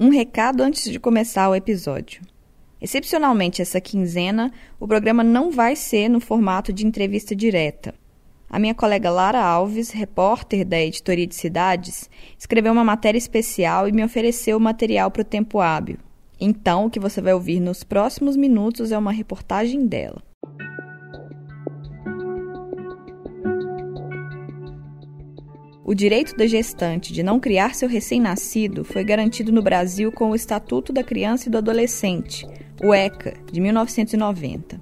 Um recado antes de começar o episódio. Excepcionalmente essa quinzena, o programa não vai ser no formato de entrevista direta. A minha colega Lara Alves, repórter da Editoria de Cidades, escreveu uma matéria especial e me ofereceu o material para o tempo hábil. Então, o que você vai ouvir nos próximos minutos é uma reportagem dela. O direito da gestante de não criar seu recém-nascido foi garantido no Brasil com o Estatuto da Criança e do Adolescente, o ECA, de 1990.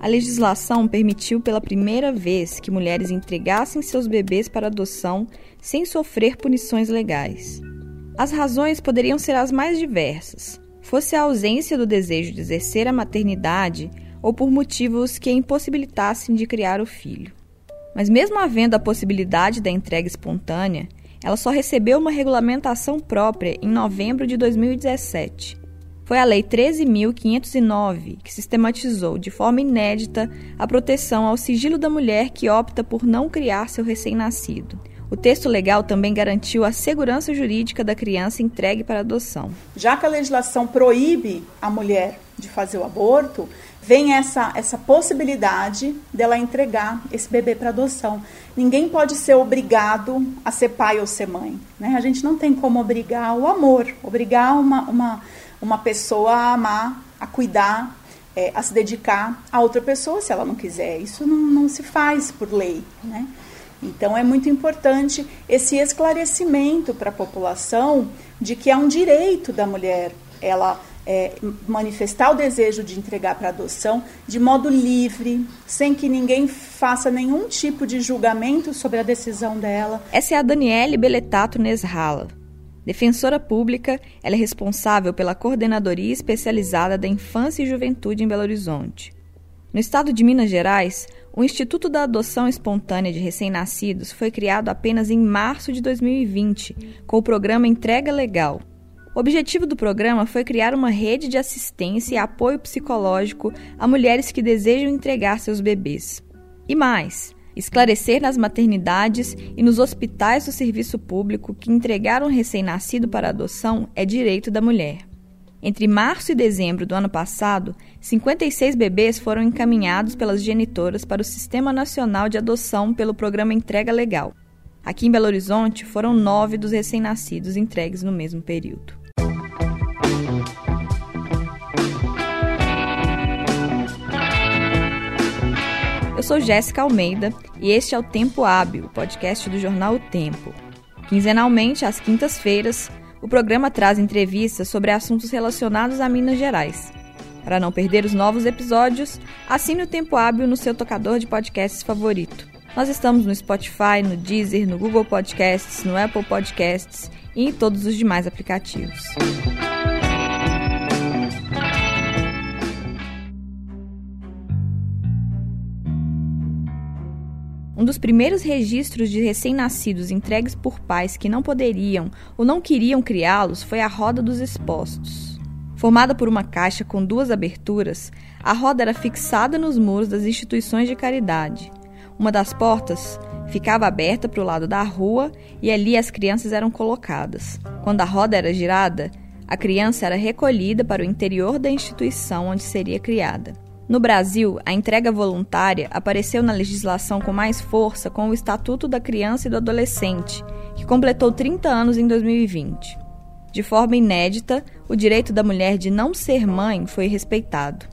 A legislação permitiu pela primeira vez que mulheres entregassem seus bebês para adoção sem sofrer punições legais. As razões poderiam ser as mais diversas, fosse a ausência do desejo de exercer a maternidade ou por motivos que a impossibilitassem de criar o filho. Mas, mesmo havendo a possibilidade da entrega espontânea, ela só recebeu uma regulamentação própria em novembro de 2017. Foi a Lei 13.509 que sistematizou de forma inédita a proteção ao sigilo da mulher que opta por não criar seu recém-nascido. O texto legal também garantiu a segurança jurídica da criança entregue para adoção. Já que a legislação proíbe a mulher de fazer o aborto, vem essa, essa possibilidade dela entregar esse bebê para adoção. Ninguém pode ser obrigado a ser pai ou ser mãe. Né? A gente não tem como obrigar o amor, obrigar uma, uma, uma pessoa a amar, a cuidar, é, a se dedicar a outra pessoa se ela não quiser. Isso não, não se faz por lei. Né? Então é muito importante esse esclarecimento para a população de que é um direito da mulher ela é, manifestar o desejo de entregar para adoção de modo livre, sem que ninguém faça nenhum tipo de julgamento sobre a decisão dela. Essa é a Daniele Beletato Nesrala. Defensora pública, ela é responsável pela Coordenadoria Especializada da Infância e Juventude em Belo Horizonte. No estado de Minas Gerais, o Instituto da Adoção Espontânea de Recém-Nascidos foi criado apenas em março de 2020, com o programa Entrega Legal, o objetivo do programa foi criar uma rede de assistência e apoio psicológico a mulheres que desejam entregar seus bebês. E mais, esclarecer nas maternidades e nos hospitais do serviço público que entregar um recém-nascido para adoção é direito da mulher. Entre março e dezembro do ano passado, 56 bebês foram encaminhados pelas genitoras para o Sistema Nacional de Adoção pelo programa Entrega Legal. Aqui em Belo Horizonte, foram nove dos recém-nascidos entregues no mesmo período. Eu sou Jéssica Almeida e este é o Tempo Hábil, podcast do jornal O Tempo. Quinzenalmente, às quintas-feiras, o programa traz entrevistas sobre assuntos relacionados a Minas Gerais. Para não perder os novos episódios, assine o Tempo Hábil no seu tocador de podcasts favorito. Nós estamos no Spotify, no Deezer, no Google Podcasts, no Apple Podcasts e em todos os demais aplicativos. Um dos primeiros registros de recém-nascidos entregues por pais que não poderiam ou não queriam criá-los foi a roda dos expostos. Formada por uma caixa com duas aberturas, a roda era fixada nos muros das instituições de caridade. Uma das portas ficava aberta para o lado da rua e ali as crianças eram colocadas. Quando a roda era girada, a criança era recolhida para o interior da instituição onde seria criada. No Brasil, a entrega voluntária apareceu na legislação com mais força com o Estatuto da Criança e do Adolescente, que completou 30 anos em 2020. De forma inédita, o direito da mulher de não ser mãe foi respeitado.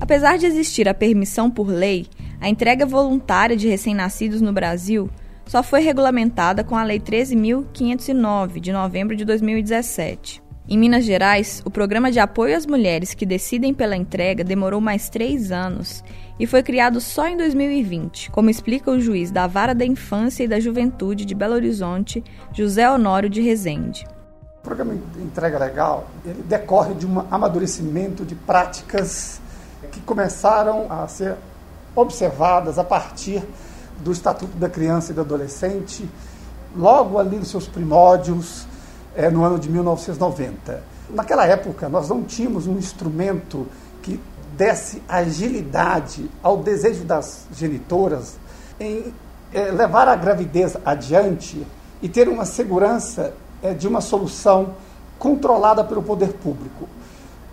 Apesar de existir a permissão por lei, a entrega voluntária de recém-nascidos no Brasil só foi regulamentada com a Lei 13.509, de novembro de 2017. Em Minas Gerais, o programa de apoio às mulheres que decidem pela entrega demorou mais três anos e foi criado só em 2020, como explica o juiz da Vara da Infância e da Juventude de Belo Horizonte, José Honório de Rezende. O programa entrega legal ele decorre de um amadurecimento de práticas que começaram a ser observadas a partir do Estatuto da Criança e do Adolescente, logo ali nos seus primórdios, é, no ano de 1990. Naquela época, nós não tínhamos um instrumento que desse agilidade ao desejo das genitoras em é, levar a gravidez adiante e ter uma segurança é, de uma solução controlada pelo poder público.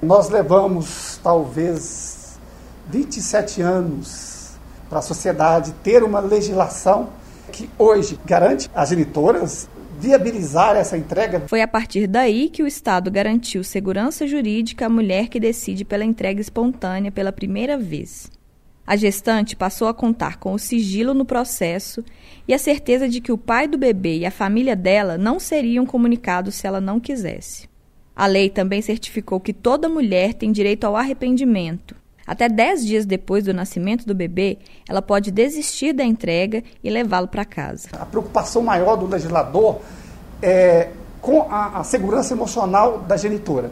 Nós levamos talvez 27 anos para a sociedade ter uma legislação que hoje garante às genitoras viabilizar essa entrega. Foi a partir daí que o Estado garantiu segurança jurídica à mulher que decide pela entrega espontânea pela primeira vez. A gestante passou a contar com o sigilo no processo e a certeza de que o pai do bebê e a família dela não seriam comunicados se ela não quisesse. A lei também certificou que toda mulher tem direito ao arrependimento. Até dez dias depois do nascimento do bebê, ela pode desistir da entrega e levá-lo para casa. A preocupação maior do legislador é com a, a segurança emocional da genitora,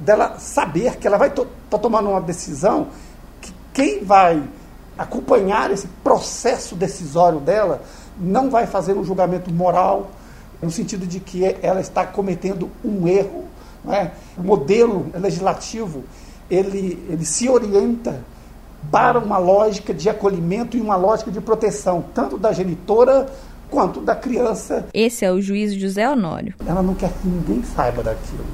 dela saber que ela vai estar to, tomando uma decisão quem vai acompanhar esse processo decisório dela não vai fazer um julgamento moral, no sentido de que ela está cometendo um erro. É? O modelo legislativo ele, ele se orienta para uma lógica de acolhimento e uma lógica de proteção, tanto da genitora quanto da criança. Esse é o juiz José Honório. Ela não quer que ninguém saiba daquilo.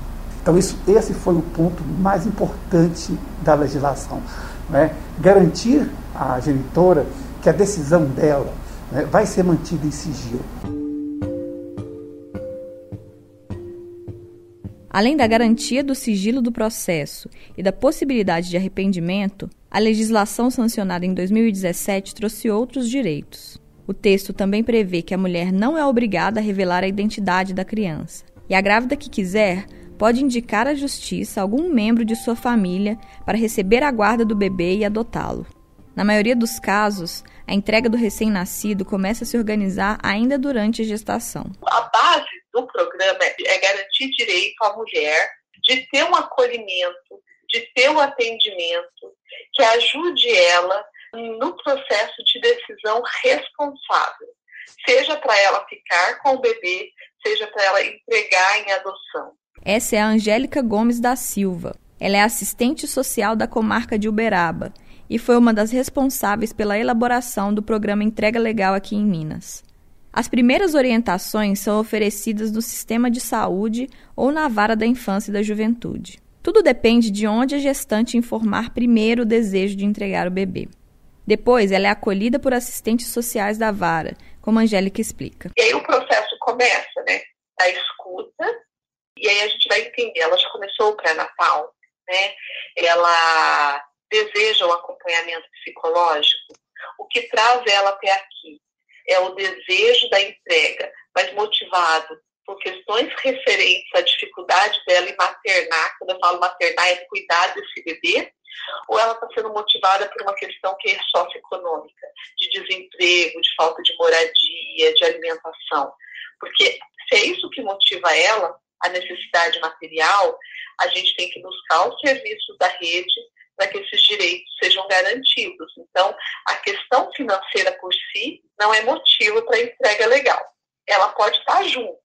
Então, isso, esse foi o ponto mais importante da legislação né, garantir à genitora que a decisão dela né, vai ser mantida em sigilo. Além da garantia do sigilo do processo e da possibilidade de arrependimento, a legislação sancionada em 2017 trouxe outros direitos. O texto também prevê que a mulher não é obrigada a revelar a identidade da criança, e a grávida que quiser pode indicar à justiça algum membro de sua família para receber a guarda do bebê e adotá-lo. Na maioria dos casos, a entrega do recém-nascido começa a se organizar ainda durante a gestação. A base do programa é garantir direito à mulher de ter um acolhimento, de ter um atendimento que ajude ela no processo de decisão responsável, seja para ela ficar com o bebê, seja para ela entregar em adoção. Essa é a Angélica Gomes da Silva. Ela é assistente social da comarca de Uberaba e foi uma das responsáveis pela elaboração do programa Entrega Legal aqui em Minas. As primeiras orientações são oferecidas no sistema de saúde ou na vara da infância e da juventude. Tudo depende de onde a gestante informar primeiro o desejo de entregar o bebê. Depois, ela é acolhida por assistentes sociais da vara, como a Angélica explica. E aí o processo começa, né? A escuta, e aí a gente vai entender, ela já começou o pré-natal, né? Ela deseja o acompanhamento psicológico. O que traz ela até aqui é o desejo da entrega, mas motivado por questões referentes à dificuldade dela em maternar, quando eu falo maternar é cuidar desse bebê, ou ela está sendo motivada por uma questão que é socioeconômica, de desemprego, de falta de moradia, de alimentação. Porque se é isso que motiva ela, a necessidade material, a gente tem que buscar os serviços da rede para que esses direitos sejam garantidos. Então, a questão financeira por si não é motivo para entrega legal. Ela pode estar junto,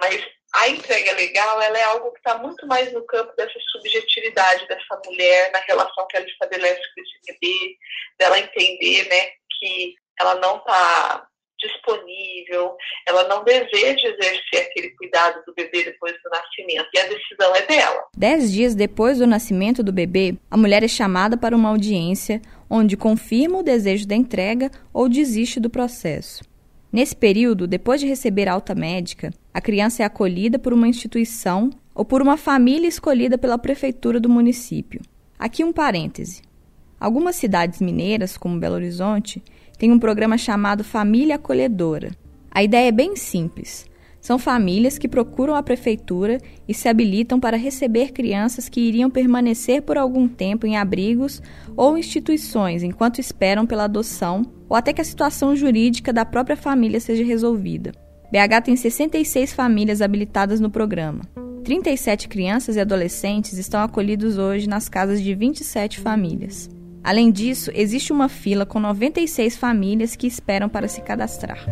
mas a entrega legal ela é algo que está muito mais no campo dessa subjetividade dessa mulher, na relação que ela estabelece com esse bebê, dela entender né, que ela não está disponível, ela não deseja exercer aquele cuidado do bebê depois do nascimento, e a decisão é dela. Dez dias depois do nascimento do bebê, a mulher é chamada para uma audiência onde confirma o desejo da entrega ou desiste do processo. Nesse período, depois de receber alta médica, a criança é acolhida por uma instituição ou por uma família escolhida pela prefeitura do município. Aqui um parêntese. Algumas cidades mineiras, como Belo Horizonte, tem um programa chamado Família Acolhedora. A ideia é bem simples. São famílias que procuram a prefeitura e se habilitam para receber crianças que iriam permanecer por algum tempo em abrigos ou instituições enquanto esperam pela adoção ou até que a situação jurídica da própria família seja resolvida. BH tem 66 famílias habilitadas no programa. 37 crianças e adolescentes estão acolhidos hoje nas casas de 27 famílias. Além disso, existe uma fila com 96 famílias que esperam para se cadastrar.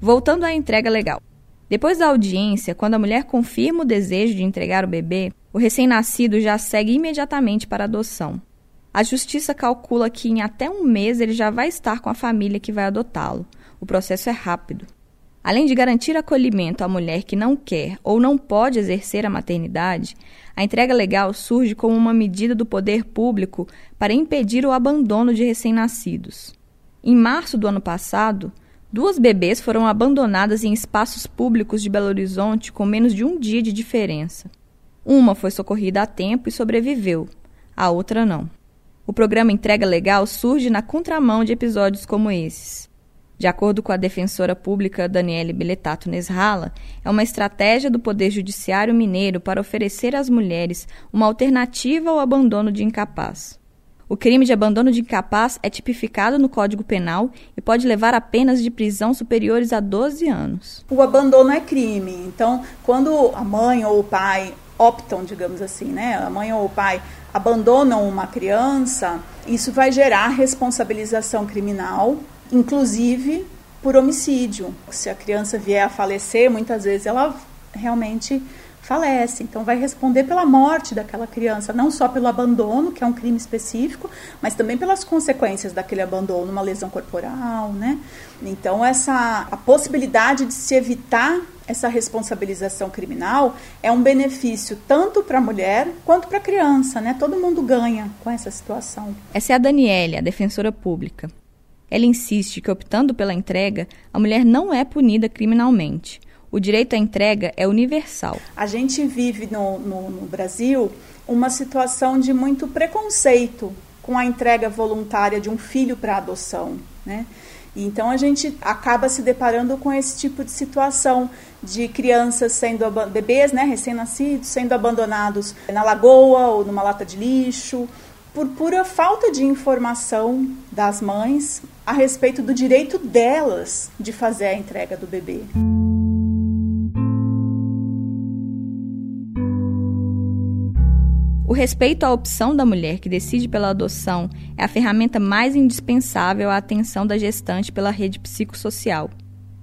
Voltando à entrega legal. Depois da audiência, quando a mulher confirma o desejo de entregar o bebê, o recém-nascido já segue imediatamente para a adoção. A justiça calcula que em até um mês ele já vai estar com a família que vai adotá-lo. O processo é rápido. Além de garantir acolhimento à mulher que não quer ou não pode exercer a maternidade, a entrega legal surge como uma medida do poder público para impedir o abandono de recém-nascidos. Em março do ano passado, duas bebês foram abandonadas em espaços públicos de Belo Horizonte com menos de um dia de diferença. Uma foi socorrida a tempo e sobreviveu, a outra não. O programa Entrega Legal surge na contramão de episódios como esses. De acordo com a defensora pública Daniele Beletato Nesrala, é uma estratégia do Poder Judiciário Mineiro para oferecer às mulheres uma alternativa ao abandono de incapaz. O crime de abandono de incapaz é tipificado no Código Penal e pode levar a penas de prisão superiores a 12 anos. O abandono é crime. Então, quando a mãe ou o pai optam, digamos assim, né, a mãe ou o pai abandonam uma criança, isso vai gerar responsabilização criminal, inclusive por homicídio. Se a criança vier a falecer, muitas vezes ela realmente falece. Então, vai responder pela morte daquela criança, não só pelo abandono, que é um crime específico, mas também pelas consequências daquele abandono, uma lesão corporal, né? Então, essa a possibilidade de se evitar essa responsabilização criminal é um benefício tanto para a mulher quanto para a criança, né? Todo mundo ganha com essa situação. Essa é a Daniele, a defensora pública. Ela insiste que, optando pela entrega, a mulher não é punida criminalmente. O direito à entrega é universal. A gente vive no, no, no Brasil uma situação de muito preconceito com a entrega voluntária de um filho para adoção, né? Então a gente acaba se deparando com esse tipo de situação de crianças sendo bebês, né, recém-nascidos, sendo abandonados na lagoa ou numa lata de lixo, por pura falta de informação das mães a respeito do direito delas de fazer a entrega do bebê. O respeito à opção da mulher que decide pela adoção é a ferramenta mais indispensável à atenção da gestante pela rede psicossocial.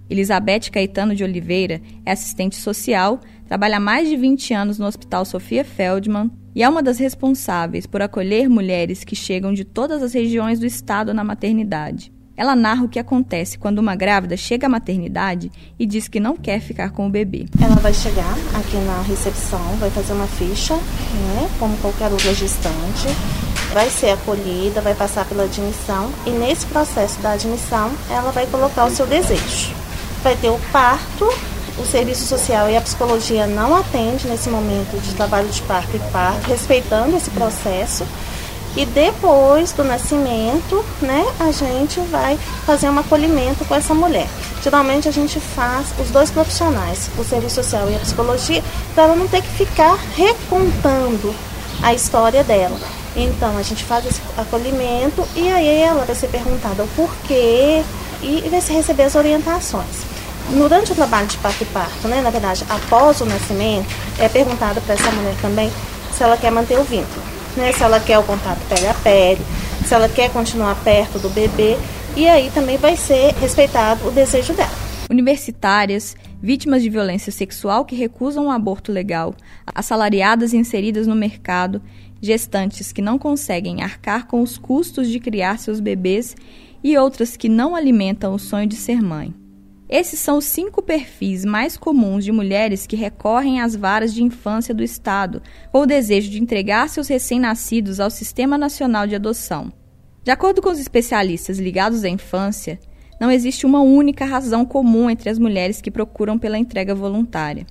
Elizabeth Caetano de Oliveira é assistente social, trabalha há mais de 20 anos no Hospital Sofia Feldman e é uma das responsáveis por acolher mulheres que chegam de todas as regiões do estado na maternidade. Ela narra o que acontece quando uma grávida chega à maternidade e diz que não quer ficar com o bebê. Ela vai chegar aqui na recepção, vai fazer uma ficha, né, como qualquer outra gestante, vai ser acolhida, vai passar pela admissão e nesse processo da admissão ela vai colocar o seu desejo. Vai ter o parto, o serviço social e a psicologia não atende nesse momento de trabalho de parto e parto, respeitando esse processo e depois do nascimento, né, a gente vai fazer um acolhimento com essa mulher. Geralmente a gente faz os dois profissionais, o serviço social e a psicologia, para ela não ter que ficar recontando a história dela. Então a gente faz esse acolhimento e aí ela vai ser perguntada o porquê e vai receber as orientações. Durante o trabalho de parto e parto, né, na verdade, após o nascimento, é perguntado para essa mulher também se ela quer manter o vínculo né? Se ela quer o contato pele a pele, se ela quer continuar perto do bebê, e aí também vai ser respeitado o desejo dela. Universitárias, vítimas de violência sexual que recusam um aborto legal, assalariadas inseridas no mercado, gestantes que não conseguem arcar com os custos de criar seus bebês e outras que não alimentam o sonho de ser mãe. Esses são os cinco perfis mais comuns de mulheres que recorrem às varas de infância do Estado com o desejo de entregar seus recém-nascidos ao Sistema Nacional de Adoção. De acordo com os especialistas ligados à infância, não existe uma única razão comum entre as mulheres que procuram pela entrega voluntária.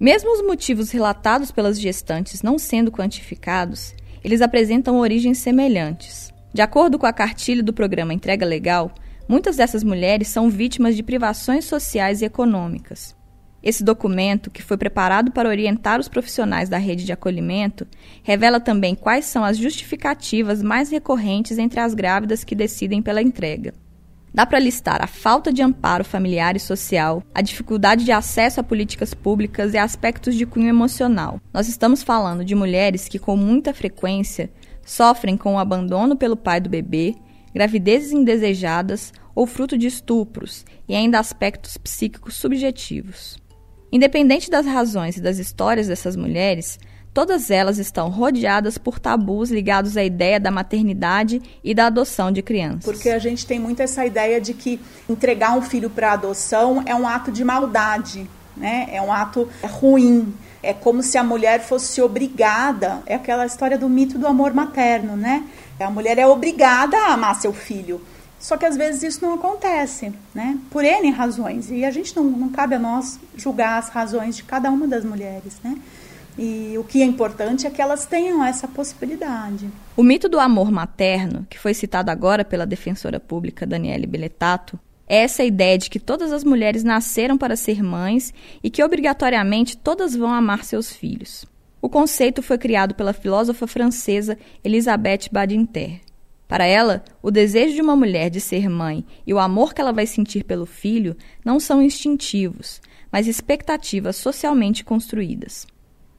Mesmo os motivos relatados pelas gestantes não sendo quantificados, eles apresentam origens semelhantes. De acordo com a cartilha do programa Entrega Legal, Muitas dessas mulheres são vítimas de privações sociais e econômicas. Esse documento, que foi preparado para orientar os profissionais da rede de acolhimento, revela também quais são as justificativas mais recorrentes entre as grávidas que decidem pela entrega. Dá para listar a falta de amparo familiar e social, a dificuldade de acesso a políticas públicas e aspectos de cunho emocional. Nós estamos falando de mulheres que, com muita frequência, sofrem com o abandono pelo pai do bebê, gravidezes indesejadas ou fruto de estupros e ainda aspectos psíquicos subjetivos. Independente das razões e das histórias dessas mulheres, todas elas estão rodeadas por tabus ligados à ideia da maternidade e da adoção de crianças. Porque a gente tem muito essa ideia de que entregar um filho para adoção é um ato de maldade, né? É um ato ruim. É como se a mulher fosse obrigada, é aquela história do mito do amor materno, né? A mulher é obrigada a amar seu filho. Só que às vezes isso não acontece, né? Por N razões. E a gente não, não cabe a nós julgar as razões de cada uma das mulheres, né? E o que é importante é que elas tenham essa possibilidade. O mito do amor materno, que foi citado agora pela defensora pública Daniele Beletato, essa ideia de que todas as mulheres nasceram para ser mães e que obrigatoriamente todas vão amar seus filhos. O conceito foi criado pela filósofa francesa Elisabeth Badinter. Para ela, o desejo de uma mulher de ser mãe e o amor que ela vai sentir pelo filho não são instintivos, mas expectativas socialmente construídas.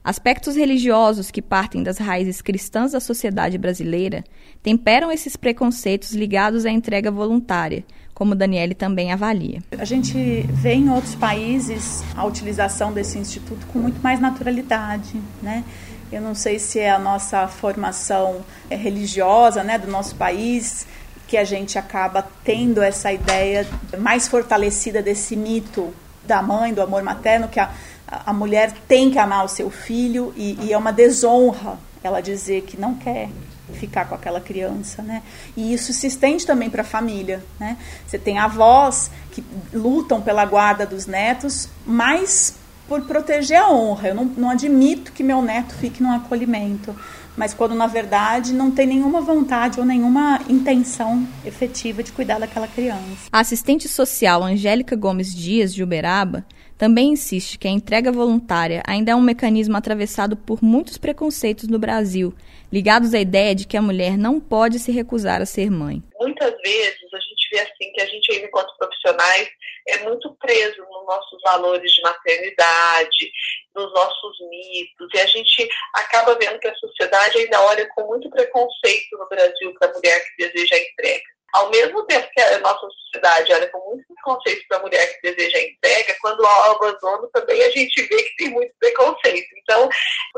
Aspectos religiosos que partem das raízes cristãs da sociedade brasileira temperam esses preconceitos ligados à entrega voluntária, como Daniele também avalia. A gente vê em outros países a utilização desse instituto com muito mais naturalidade, né? Eu não sei se é a nossa formação é, religiosa, né, do nosso país, que a gente acaba tendo essa ideia mais fortalecida desse mito da mãe, do amor materno, que a, a mulher tem que amar o seu filho e, e é uma desonra ela dizer que não quer ficar com aquela criança, né? E isso se estende também para a família, né? Você tem avós que lutam pela guarda dos netos, mas por proteger a honra. Eu não, não admito que meu neto fique num acolhimento, mas quando na verdade não tem nenhuma vontade ou nenhuma intenção efetiva de cuidar daquela criança. A assistente social Angélica Gomes Dias de Uberaba também insiste que a entrega voluntária ainda é um mecanismo atravessado por muitos preconceitos no Brasil, ligados à ideia de que a mulher não pode se recusar a ser mãe. Muitas vezes a gente vê assim que a gente, enquanto profissionais, é muito preso nos nossos valores de maternidade, nos nossos mitos, e a gente acaba vendo que a sociedade ainda olha com muito preconceito no Brasil para a mulher que deseja a entrega. Ao mesmo tempo que a nossa sociedade olha com muito preconceito para a mulher que deseja a entrega, quando há o abandono também a gente vê que tem muito preconceito. Então,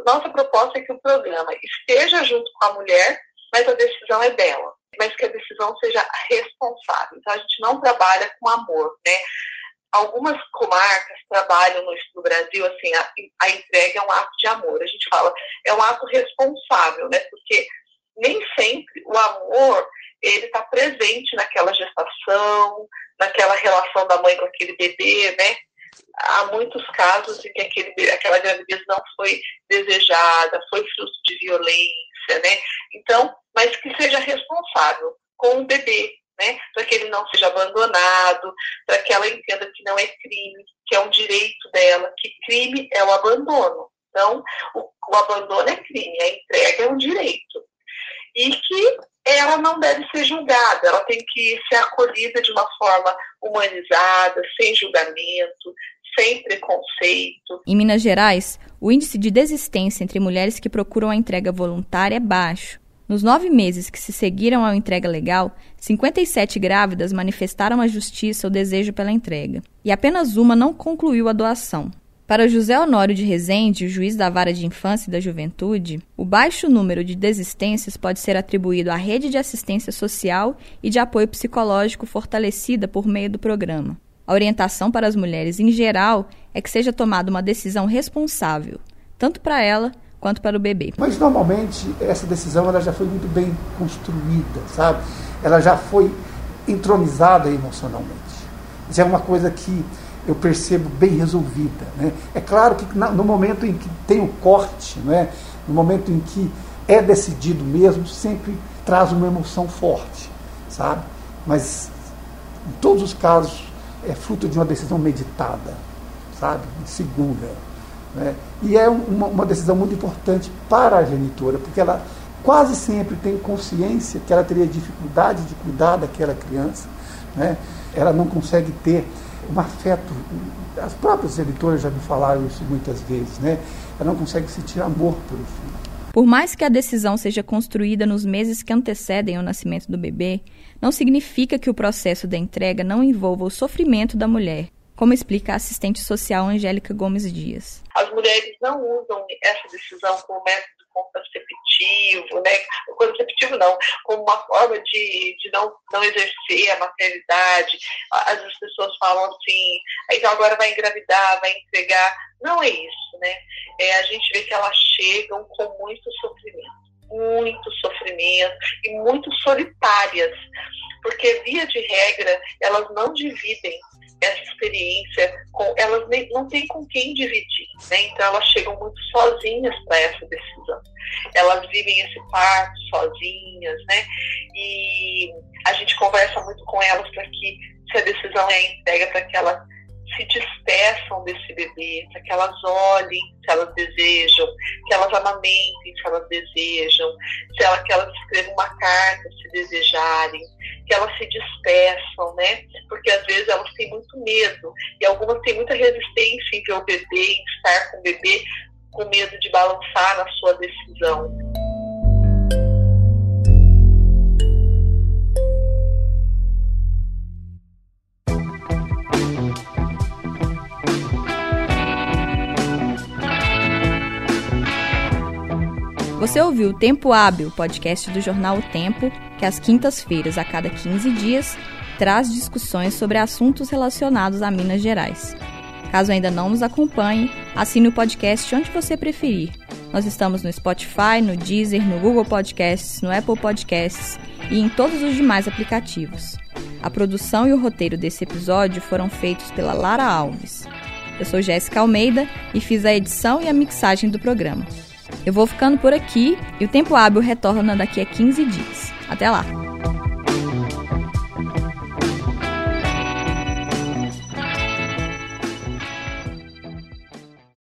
nossa proposta é que o programa esteja junto com a mulher, mas a decisão é dela, mas que a decisão seja responsável. Então, a gente não trabalha com amor, né? Algumas comarcas trabalham no, no Brasil assim, a, a entrega é um ato de amor. A gente fala, é um ato responsável, né? Porque nem sempre o amor ele está presente naquela gestação, naquela relação da mãe com aquele bebê, né? Há muitos casos em que aquele, aquela gravidez não foi desejada, foi fruto de violência, né? Então, mas que seja responsável com o bebê, né? Para que ele não seja abandonado, para que ela entenda que não é crime, que é um direito dela, que crime é o abandono. Então, o, o abandono é crime, a entrega é um direito e que ela não deve ser julgada, ela tem que ser acolhida de uma forma humanizada, sem julgamento, sem preconceito. Em Minas Gerais, o índice de desistência entre mulheres que procuram a entrega voluntária é baixo. Nos nove meses que se seguiram à entrega legal, 57 grávidas manifestaram à justiça o desejo pela entrega, e apenas uma não concluiu a doação. Para José Honório de Rezende, juiz da Vara de Infância e da Juventude, o baixo número de desistências pode ser atribuído à rede de assistência social e de apoio psicológico fortalecida por meio do programa. A orientação para as mulheres em geral é que seja tomada uma decisão responsável, tanto para ela quanto para o bebê. Mas normalmente essa decisão ela já foi muito bem construída, sabe? Ela já foi entronizada emocionalmente. Isso é uma coisa que eu percebo bem resolvida. Né? É claro que no momento em que tem o corte, né? no momento em que é decidido mesmo, sempre traz uma emoção forte, sabe? Mas em todos os casos é fruto de uma decisão meditada, sabe? Segura. Né? E é uma, uma decisão muito importante para a genitora, porque ela quase sempre tem consciência que ela teria dificuldade de cuidar daquela criança, né? ela não consegue ter um afeto. As próprias editoras já me falaram isso muitas vezes, né? Ela não consegue sentir amor pelo filho. Por mais que a decisão seja construída nos meses que antecedem o nascimento do bebê, não significa que o processo da entrega não envolva o sofrimento da mulher, como explica a assistente social Angélica Gomes Dias. As mulheres não usam essa decisão como método contraceptivo, né? Contraceptivo não, como uma forma de, de não, não exercer a maternidade. Às vezes as pessoas falam assim, então agora vai engravidar, vai entregar. Não é isso, né? É, a gente vê que elas chegam com muito sofrimento muito sofrimento e muito solitárias, porque via de regra elas não dividem essa experiência, com, elas nem, não têm com quem dividir, né? então elas chegam muito sozinhas para essa decisão. Elas vivem esse parto sozinhas, né? E a gente conversa muito com elas para que, se a decisão é entrega, para que elas se despeçam desse bebê, para que elas olhem se elas desejam, que elas amamentem se elas desejam, se ela, que elas escrevam uma carta se desejarem, que elas se despeçam, né? Porque às vezes elas têm muito medo e algumas têm muita resistência em ver o bebê, em estar com o bebê, com medo de balançar na sua decisão. Você ouviu o Tempo Hábil, podcast do jornal O Tempo, que às quintas-feiras, a cada 15 dias, traz discussões sobre assuntos relacionados a Minas Gerais. Caso ainda não nos acompanhe, assine o podcast onde você preferir. Nós estamos no Spotify, no Deezer, no Google Podcasts, no Apple Podcasts e em todos os demais aplicativos. A produção e o roteiro desse episódio foram feitos pela Lara Alves. Eu sou Jéssica Almeida e fiz a edição e a mixagem do programa. Eu vou ficando por aqui e o tempo hábil retorna daqui a 15 dias. Até lá!